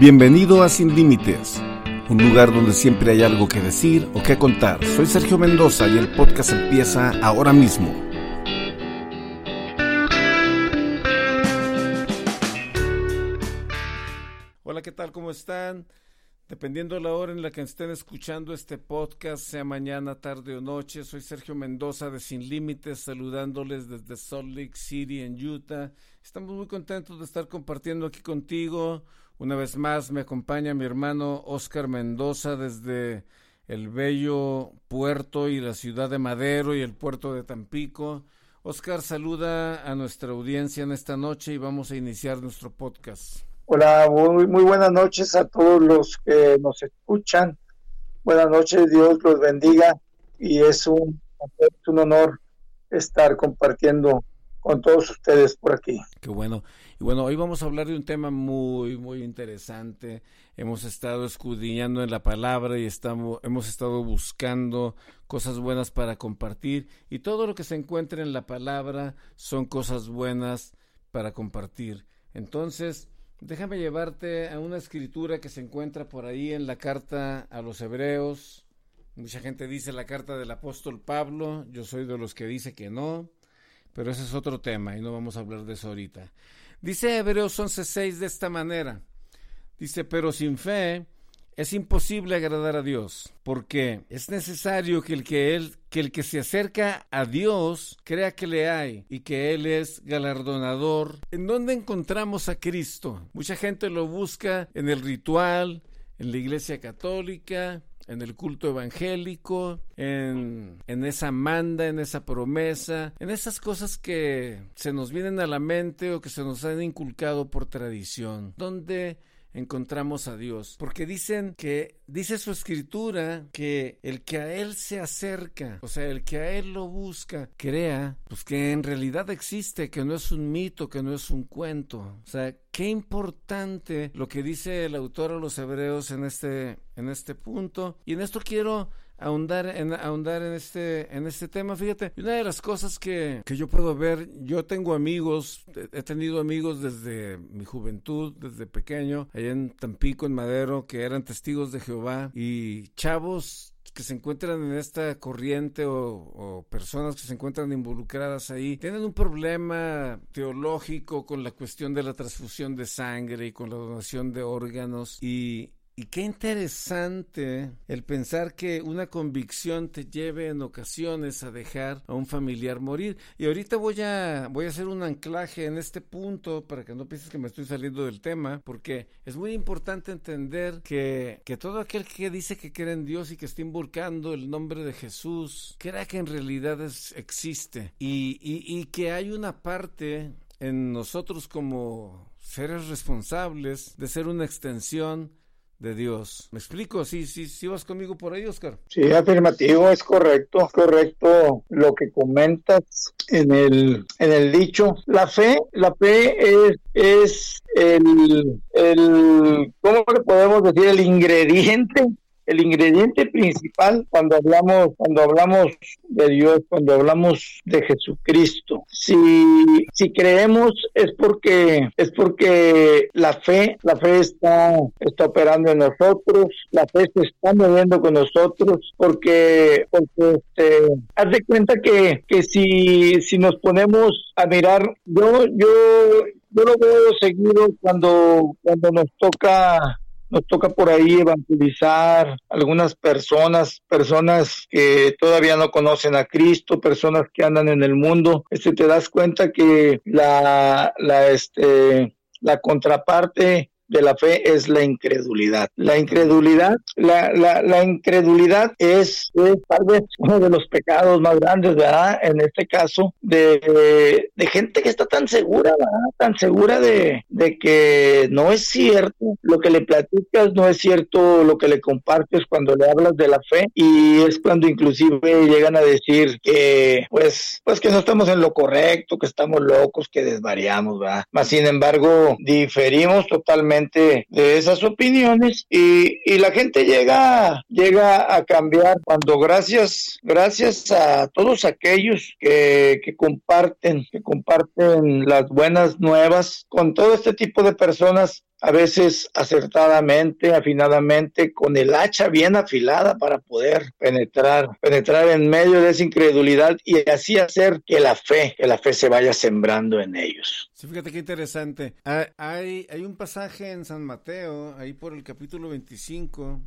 Bienvenido a Sin Límites, un lugar donde siempre hay algo que decir o que contar. Soy Sergio Mendoza y el podcast empieza ahora mismo. Hola, ¿qué tal? ¿Cómo están? Dependiendo de la hora en la que estén escuchando este podcast, sea mañana, tarde o noche, soy Sergio Mendoza de Sin Límites, saludándoles desde Salt Lake City en Utah. Estamos muy contentos de estar compartiendo aquí contigo. Una vez más me acompaña mi hermano Oscar Mendoza desde el bello puerto y la ciudad de Madero y el puerto de Tampico. Oscar saluda a nuestra audiencia en esta noche y vamos a iniciar nuestro podcast. Hola, muy, muy buenas noches a todos los que nos escuchan. Buenas noches, Dios los bendiga y es un, es un honor estar compartiendo con todos ustedes por aquí. Qué bueno. Y bueno, hoy vamos a hablar de un tema muy, muy interesante. Hemos estado escudriñando en la palabra y estamos, hemos estado buscando cosas buenas para compartir. Y todo lo que se encuentra en la palabra son cosas buenas para compartir. Entonces, déjame llevarte a una escritura que se encuentra por ahí en la carta a los hebreos. Mucha gente dice la carta del apóstol Pablo. Yo soy de los que dice que no. Pero ese es otro tema y no vamos a hablar de eso ahorita. Dice Hebreos 11:6 de esta manera. Dice, pero sin fe es imposible agradar a Dios, porque es necesario que el que, él, que el que se acerca a Dios crea que le hay y que Él es galardonador. ¿En dónde encontramos a Cristo? Mucha gente lo busca en el ritual, en la iglesia católica, en el culto evangélico, en, en, esa manda, en esa promesa, en esas cosas que se nos vienen a la mente o que se nos han inculcado por tradición, donde encontramos a Dios. Porque dicen que, dice su escritura, que el que a Él se acerca, o sea, el que a Él lo busca, crea, pues que en realidad existe, que no es un mito, que no es un cuento. O sea, qué importante lo que dice el autor a los hebreos en este, en este punto. Y en esto quiero ahondar en, ahondar en este, en este tema. Fíjate, una de las cosas que, que yo puedo ver, yo tengo amigos, he tenido amigos desde mi juventud, desde pequeño, allá en Tampico, en Madero, que eran testigos de Jehová y chavos que se encuentran en esta corriente o, o, personas que se encuentran involucradas ahí tienen un problema teológico con la cuestión de la transfusión de sangre y con la donación de órganos y, y qué interesante el pensar que una convicción te lleve en ocasiones a dejar a un familiar morir. Y ahorita voy a, voy a hacer un anclaje en este punto para que no pienses que me estoy saliendo del tema, porque es muy importante entender que, que todo aquel que dice que cree en Dios y que está involucrando el nombre de Jesús, crea que en realidad existe y, y, y que hay una parte en nosotros como seres responsables de ser una extensión de Dios. ¿Me explico? Sí, sí, sí vas conmigo por ahí, Oscar. Sí, afirmativo, es correcto, correcto lo que comentas en el, en el dicho. La fe, la fe es, es el, el, ¿cómo le podemos decir? El ingrediente el ingrediente principal cuando hablamos cuando hablamos de Dios, cuando hablamos de Jesucristo. Si si creemos es porque es porque la fe, la fe está está operando en nosotros, la fe se está moviendo con nosotros porque porque este, haz de cuenta que que si si nos ponemos a mirar yo yo yo lo veo seguido cuando cuando nos toca nos toca por ahí evangelizar algunas personas, personas que todavía no conocen a Cristo, personas que andan en el mundo. Este te das cuenta que la la este la contraparte de la fe es la incredulidad. La incredulidad, la, la, incredulidad es, tal vez uno de los pecados más grandes, ¿verdad? En este caso, de, de gente que está tan segura, ¿verdad? Tan segura de, de que no es cierto lo que le platicas, no es cierto lo que le compartes cuando le hablas de la fe y es cuando inclusive llegan a decir que pues pues que no estamos en lo correcto, que estamos locos, que desvariamos, ¿verdad? Mas sin embargo, diferimos totalmente de esas opiniones y, y la gente llega llega a cambiar cuando gracias gracias a todos aquellos que, que comparten que comparten las buenas nuevas con todo este tipo de personas a veces acertadamente, afinadamente, con el hacha bien afilada para poder penetrar, penetrar en medio de esa incredulidad y así hacer que la fe, que la fe se vaya sembrando en ellos. Sí, fíjate qué interesante. Hay, hay un pasaje en San Mateo, ahí por el capítulo 25,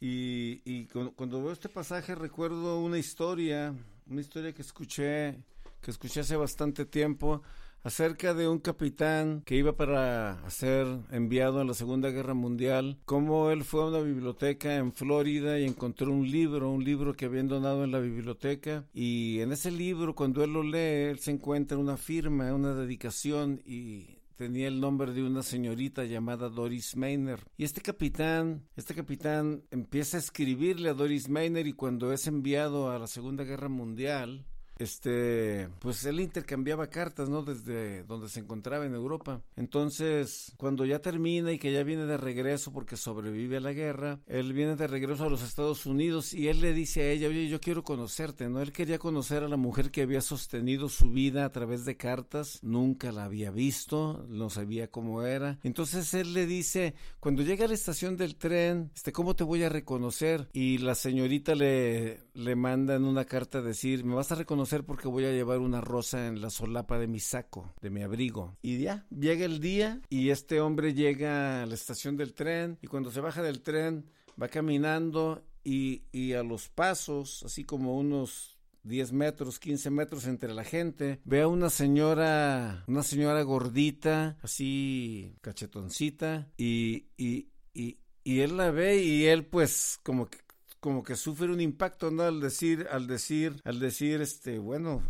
y, y cuando veo este pasaje recuerdo una historia, una historia que escuché, que escuché hace bastante tiempo, acerca de un capitán que iba para ser enviado a la Segunda Guerra Mundial, cómo él fue a una biblioteca en Florida y encontró un libro, un libro que habían donado en la biblioteca y en ese libro cuando él lo lee, él se encuentra una firma, una dedicación y tenía el nombre de una señorita llamada Doris Mayner. Y este capitán, este capitán empieza a escribirle a Doris Mayner y cuando es enviado a la Segunda Guerra Mundial, este, pues él intercambiaba cartas, ¿no? Desde donde se encontraba en Europa. Entonces, cuando ya termina y que ya viene de regreso porque sobrevive a la guerra, él viene de regreso a los Estados Unidos y él le dice a ella, oye, yo quiero conocerte, ¿no? Él quería conocer a la mujer que había sostenido su vida a través de cartas, nunca la había visto, no sabía cómo era. Entonces él le dice, cuando llega a la estación del tren, este, ¿cómo te voy a reconocer? Y la señorita le, le manda en una carta decir, me vas a reconocer porque voy a llevar una rosa en la solapa de mi saco, de mi abrigo. Y ya, llega el día y este hombre llega a la estación del tren y cuando se baja del tren va caminando y, y a los pasos, así como unos 10 metros, 15 metros entre la gente, ve a una señora, una señora gordita, así cachetoncita, y, y, y, y él la ve y él pues como que como que sufre un impacto, ¿no? Al decir, al decir, al decir, este, bueno,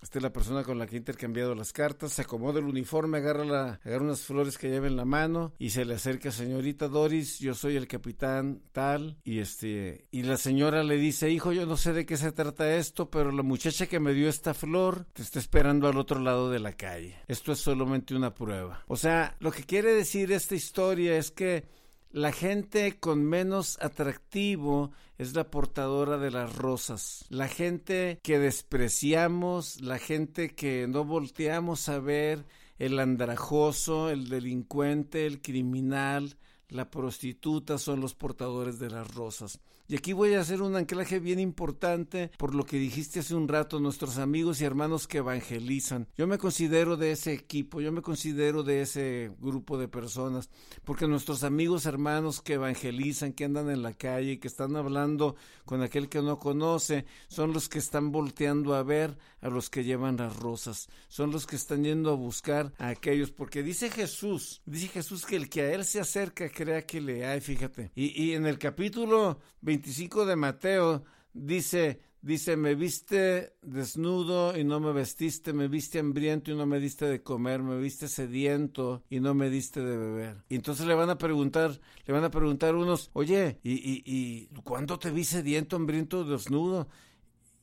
esta es la persona con la que he intercambiado las cartas. Se acomoda el uniforme, agarra, la, agarra unas flores que lleva en la mano y se le acerca, señorita Doris, yo soy el capitán tal. Y este, y la señora le dice, hijo, yo no sé de qué se trata esto, pero la muchacha que me dio esta flor te está esperando al otro lado de la calle. Esto es solamente una prueba. O sea, lo que quiere decir esta historia es que la gente con menos atractivo es la portadora de las rosas. La gente que despreciamos, la gente que no volteamos a ver, el andrajoso, el delincuente, el criminal, la prostituta son los portadores de las rosas. Y aquí voy a hacer un anclaje bien importante por lo que dijiste hace un rato, nuestros amigos y hermanos que evangelizan. Yo me considero de ese equipo, yo me considero de ese grupo de personas, porque nuestros amigos, hermanos que evangelizan, que andan en la calle, que están hablando con aquel que no conoce, son los que están volteando a ver a los que llevan las rosas, son los que están yendo a buscar a aquellos, porque dice Jesús, dice Jesús que el que a él se acerca crea que le hay, fíjate. Y, y en el capítulo 25 de Mateo dice, dice, me viste desnudo y no me vestiste, me viste hambriento y no me diste de comer, me viste sediento y no me diste de beber. Y entonces le van a preguntar, le van a preguntar unos, oye, ¿y, y, y cuándo te vi sediento, hambriento, desnudo?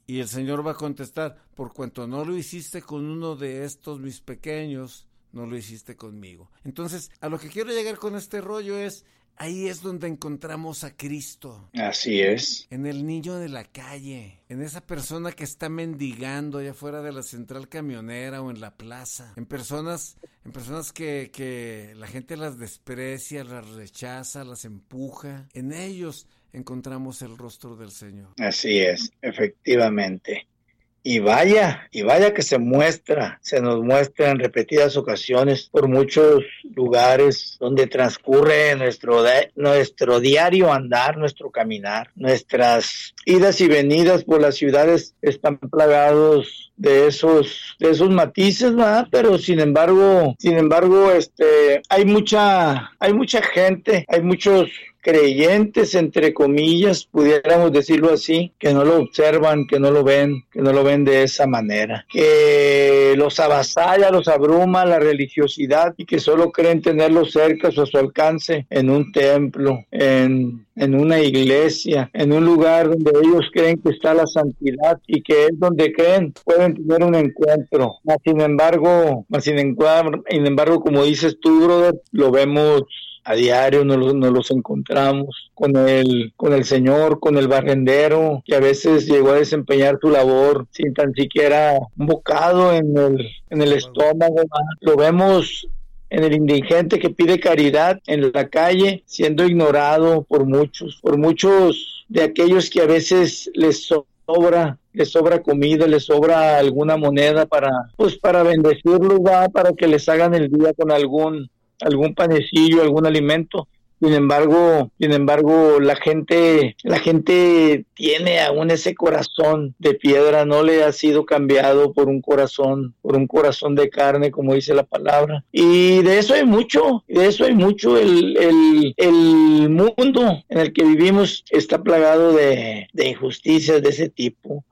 Y el Señor va a contestar, por cuanto no lo hiciste con uno de estos mis pequeños, no lo hiciste conmigo. Entonces, a lo que quiero llegar con este rollo es, Ahí es donde encontramos a Cristo. Así es. En el niño de la calle, en esa persona que está mendigando allá afuera de la central camionera o en la plaza, en personas, en personas que, que la gente las desprecia, las rechaza, las empuja. En ellos encontramos el rostro del Señor. Así es, efectivamente. Y vaya, y vaya que se muestra, se nos muestra en repetidas ocasiones por muchos lugares donde transcurre nuestro, nuestro diario andar, nuestro caminar, nuestras idas y venidas por las ciudades están plagados de esos de esos matices ¿verdad? pero sin embargo sin embargo este hay mucha hay mucha gente hay muchos creyentes, entre comillas, pudiéramos decirlo así, que no lo observan, que no lo ven, que no lo ven de esa manera, que los avasalla, los abruma la religiosidad y que solo creen tenerlo cerca o a su alcance en un templo, en, en una iglesia, en un lugar donde ellos creen que está la santidad y que es donde creen pueden tener un encuentro. Sin embargo, sin embargo, sin embargo, como dices tú, brother, lo vemos a diario nos, los encontramos con el, con el señor, con el barrendero, que a veces llegó a desempeñar su labor sin tan siquiera un bocado en el, en el estómago. Lo vemos en el indigente que pide caridad en la calle, siendo ignorado por muchos, por muchos de aquellos que a veces les sobra les sobra comida, les sobra alguna moneda para pues para bendecirlos, va, para que les hagan el día con algún algún panecillo, algún alimento. Sin embargo, sin embargo, la gente, la gente tiene aún ese corazón de piedra, no le ha sido cambiado por un corazón, por un corazón de carne, como dice la palabra. Y de eso hay mucho, de eso hay mucho. El, el, el mundo en el que vivimos está plagado de, de injusticias de ese tipo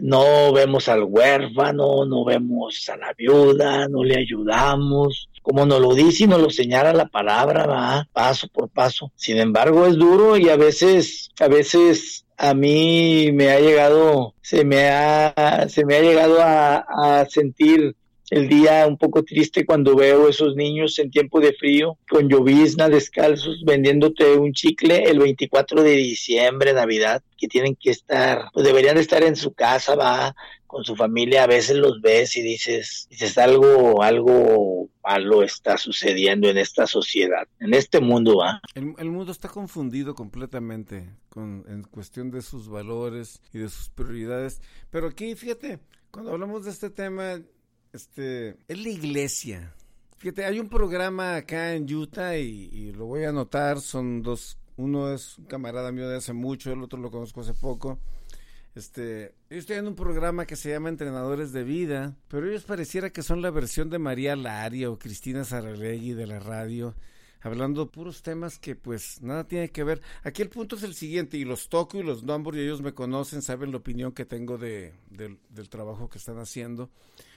no vemos al huérfano, no vemos a la viuda, no le ayudamos, como nos lo dice y nos lo señala la palabra, va paso por paso. Sin embargo, es duro y a veces, a veces a mí me ha llegado, se me ha, se me ha llegado a, a sentir el día un poco triste cuando veo esos niños en tiempo de frío, con llovizna, descalzos, vendiéndote un chicle el 24 de diciembre, Navidad, que tienen que estar, pues deberían de estar en su casa, va, con su familia, a veces los ves y dices, dices algo, algo malo está sucediendo en esta sociedad, en este mundo, va. El, el mundo está confundido completamente con, en cuestión de sus valores y de sus prioridades, pero aquí, fíjate, cuando hablamos de este tema, este, es la iglesia. Fíjate, hay un programa acá en Utah y, lo voy a anotar, son dos, uno es un camarada mío de hace mucho, el otro lo conozco hace poco. Este, ellos tienen un programa que se llama Entrenadores de Vida, pero ellos pareciera que son la versión de María Laria o Cristina Saralegui de la radio, hablando puros temas que pues nada tiene que ver. Aquí el punto es el siguiente, y los toco y los nombro y ellos me conocen, saben la opinión que tengo de, del trabajo que están haciendo.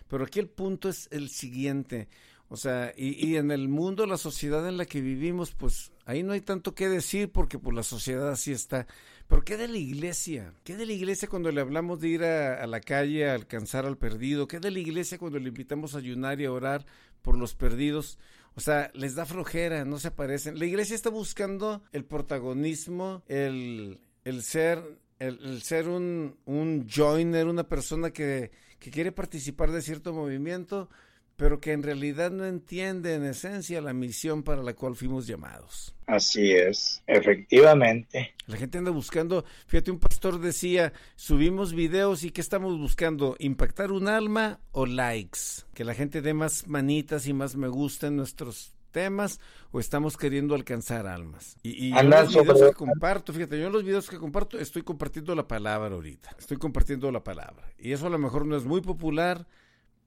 Pero aquí el punto es el siguiente. O sea, y, y, en el mundo, la sociedad en la que vivimos, pues ahí no hay tanto que decir porque pues la sociedad así está. Pero ¿qué de la iglesia? ¿Qué de la iglesia cuando le hablamos de ir a, la calle a alcanzar al perdido? ¿Qué de la iglesia cuando le invitamos a ayunar y a orar por los perdidos? O sea, les da flojera, no se aparecen. La iglesia está buscando el protagonismo, el, el ser, el, el ser un, un joiner, una persona que que quiere participar de cierto movimiento, pero que en realidad no entiende en esencia la misión para la cual fuimos llamados. Así es, efectivamente. La gente anda buscando, fíjate, un pastor decía, subimos videos y ¿qué estamos buscando? ¿Impactar un alma o likes? Que la gente dé más manitas y más me gusta en nuestros temas o estamos queriendo alcanzar almas. Y, y yo los videos que comparto, fíjate, yo en los videos que comparto estoy compartiendo la palabra ahorita, estoy compartiendo la palabra. Y eso a lo mejor no es muy popular,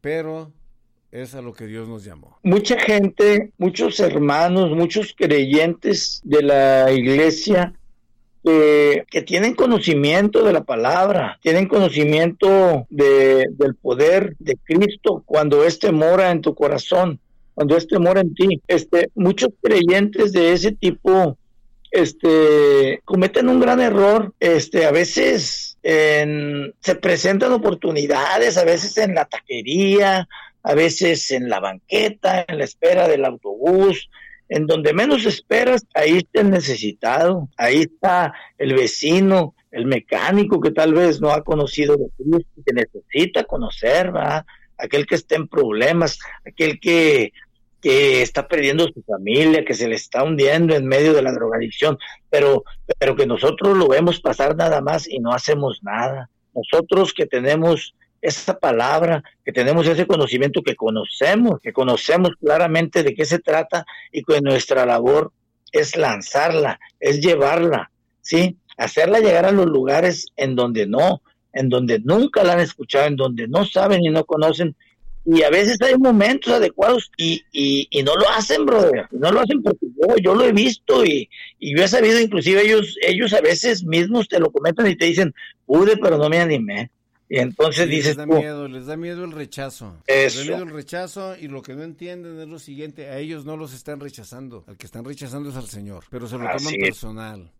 pero es a lo que Dios nos llamó. Mucha gente, muchos hermanos, muchos creyentes de la iglesia eh, que tienen conocimiento de la palabra, tienen conocimiento de, del poder de Cristo cuando éste mora en tu corazón cuando es temor en ti. Este, muchos creyentes de ese tipo este, cometen un gran error. Este, a veces se presentan oportunidades, a veces en la taquería, a veces en la banqueta, en la espera del autobús, en donde menos esperas, ahí está el necesitado, ahí está el vecino, el mecánico que tal vez no ha conocido de Cristo, que necesita conocer, ¿va? aquel que está en problemas, aquel que que está perdiendo su familia, que se le está hundiendo en medio de la drogadicción, pero, pero que nosotros lo vemos pasar nada más y no hacemos nada. Nosotros que tenemos esa palabra, que tenemos ese conocimiento, que conocemos, que conocemos claramente de qué se trata y que nuestra labor es lanzarla, es llevarla, ¿sí? Hacerla llegar a los lugares en donde no, en donde nunca la han escuchado, en donde no saben y no conocen. Y a veces hay momentos adecuados y, y, no lo hacen, brother. No lo hacen porque yo, yo lo he visto y, y, yo he sabido, inclusive ellos, ellos a veces mismos te lo comentan y te dicen, pude, pero no me animé. Y entonces dices. Les da miedo, les da miedo el rechazo. Les da miedo el rechazo y lo que no entienden es lo siguiente: a ellos no los están rechazando. Al que están rechazando es al Señor. Pero se lo toman personal.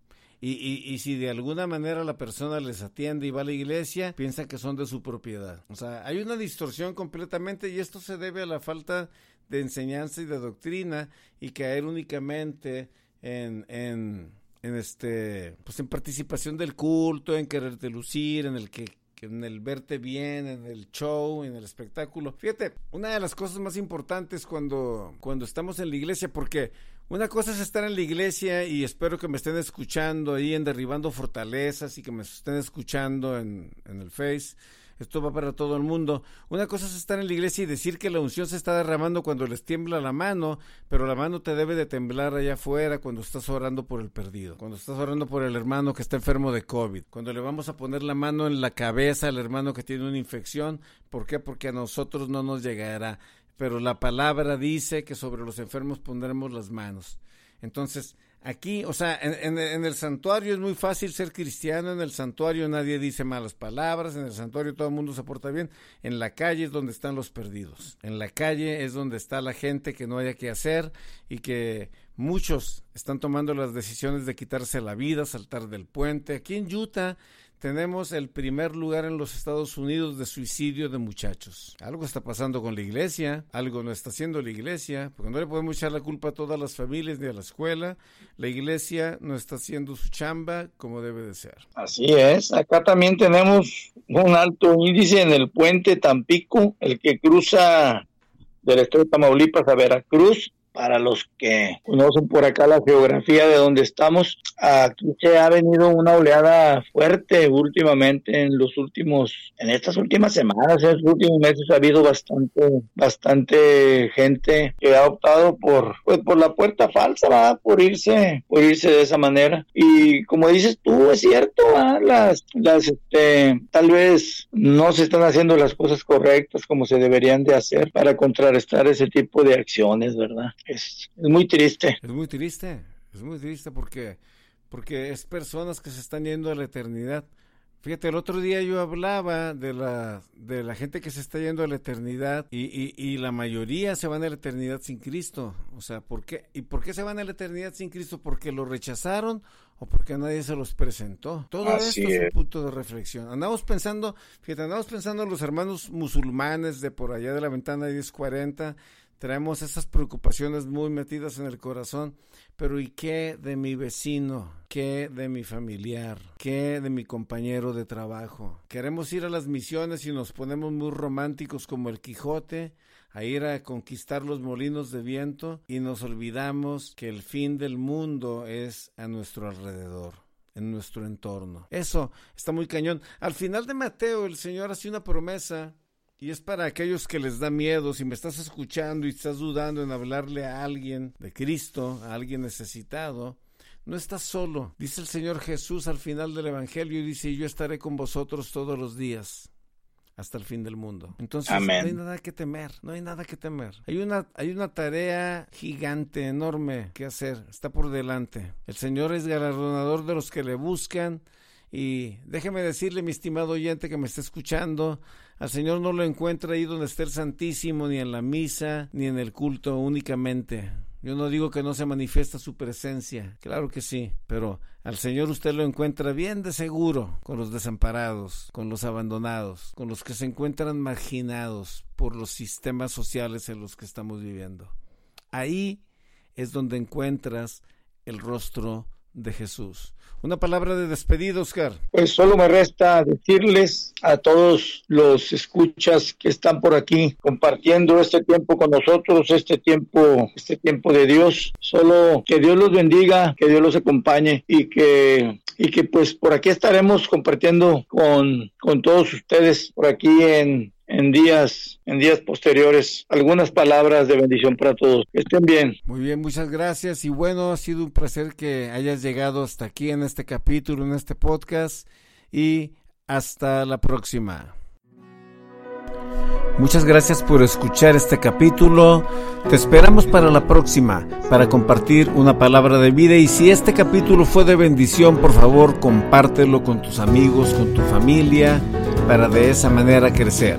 Y, y, y, si de alguna manera la persona les atiende y va a la iglesia, piensan que son de su propiedad. O sea, hay una distorsión completamente y esto se debe a la falta de enseñanza y de doctrina y caer únicamente en, en, en este, pues en participación del culto, en quererte lucir, en el que en el verte bien, en el show, en el espectáculo. Fíjate, una de las cosas más importantes cuando, cuando estamos en la iglesia, porque una cosa es estar en la iglesia y espero que me estén escuchando ahí en Derribando Fortalezas y que me estén escuchando en, en el Face esto va para todo el mundo. Una cosa es estar en la iglesia y decir que la unción se está derramando cuando les tiembla la mano, pero la mano te debe de temblar allá afuera cuando estás orando por el perdido, cuando estás orando por el hermano que está enfermo de COVID, cuando le vamos a poner la mano en la cabeza al hermano que tiene una infección. ¿Por qué? Porque a nosotros no nos llegará. Pero la palabra dice que sobre los enfermos pondremos las manos. Entonces, Aquí, o sea, en, el santuario es muy fácil ser cristiano, en el santuario nadie dice malas palabras, en el santuario todo el mundo se porta bien, en la calle es donde están los perdidos, en la calle es donde está la gente que no haya que hacer y que muchos están tomando las decisiones de quitarse la vida, saltar del puente. Aquí en Utah tenemos el primer lugar en los Estados Unidos de suicidio de muchachos. Algo está pasando con la iglesia, algo no está haciendo la iglesia, porque no le podemos echar la culpa a todas las familias ni a la escuela. La iglesia no está haciendo su chamba como debe de ser. Así es. Acá también tenemos un alto índice en el puente Tampico, el que cruza del estado de Tamaulipas a Veracruz para los que conocen por acá la geografía de donde estamos, aquí se ha venido una oleada fuerte últimamente en los últimos, en estas últimas semanas, en estos últimos meses ha habido bastante, bastante gente que ha optado por, pues, por la puerta falsa, ¿verdad? por irse, por irse de esa manera. Y como dices tú, es cierto, las, las, este, tal vez no se están haciendo las cosas correctas como se deberían de hacer para contrarrestar ese tipo de acciones, ¿verdad? Es, muy triste. Es muy triste, es muy triste porque, porque es personas que se están yendo a la eternidad. Fíjate, el otro día yo hablaba de la, de la gente que se está yendo a la eternidad y, y, y, la mayoría se van a la eternidad sin Cristo. O sea, ¿por qué? ¿Y por qué se van a la eternidad sin Cristo? ¿Porque lo rechazaron o porque nadie se los presentó? Todo esto es. un punto de reflexión. Andamos pensando, fíjate, andamos pensando en los hermanos musulmanes de por allá de la ventana 1040 Traemos esas preocupaciones muy metidas en el corazón, pero ¿y qué de mi vecino? ¿Qué de mi familiar? ¿Qué de mi compañero de trabajo? Queremos ir a las misiones y nos ponemos muy románticos como el Quijote, a ir a conquistar los molinos de viento y nos olvidamos que el fin del mundo es a nuestro alrededor en nuestro entorno. Eso está muy cañón. Al final de Mateo el Señor hace una promesa y es para aquellos que les da miedo, si me estás escuchando y estás dudando en hablarle a alguien de Cristo, a alguien necesitado, no estás solo. Dice el Señor Jesús al final del Evangelio y dice, yo estaré con vosotros todos los días hasta el fin del mundo. Entonces no hay nada que temer, no hay nada que temer. Hay una, hay una tarea gigante, enorme que hacer, está por delante. El Señor es galardonador de los que le buscan y déjeme decirle, mi estimado oyente que me está escuchando, al Señor no lo encuentra ahí donde está el Santísimo, ni en la misa, ni en el culto únicamente. Yo no digo que no se manifiesta su presencia, claro que sí, pero al Señor usted lo encuentra bien de seguro con los desamparados, con los abandonados, con los que se encuentran marginados por los sistemas sociales en los que estamos viviendo. Ahí es donde encuentras el rostro de Jesús. Una palabra de despedida, Oscar. Pues solo me resta decirles a todos los escuchas que están por aquí compartiendo este tiempo con nosotros, este tiempo, este tiempo de Dios. Solo que Dios los bendiga, que Dios los acompañe y que y que pues por aquí estaremos compartiendo con, con todos ustedes por aquí en, en días en días posteriores algunas palabras de bendición para todos. Que estén bien. Muy bien, muchas gracias y bueno, ha sido un placer que hayas llegado hasta aquí en este capítulo, en este podcast y hasta la próxima. Muchas gracias por escuchar este capítulo. Te esperamos para la próxima, para compartir una palabra de vida. Y si este capítulo fue de bendición, por favor, compártelo con tus amigos, con tu familia, para de esa manera crecer.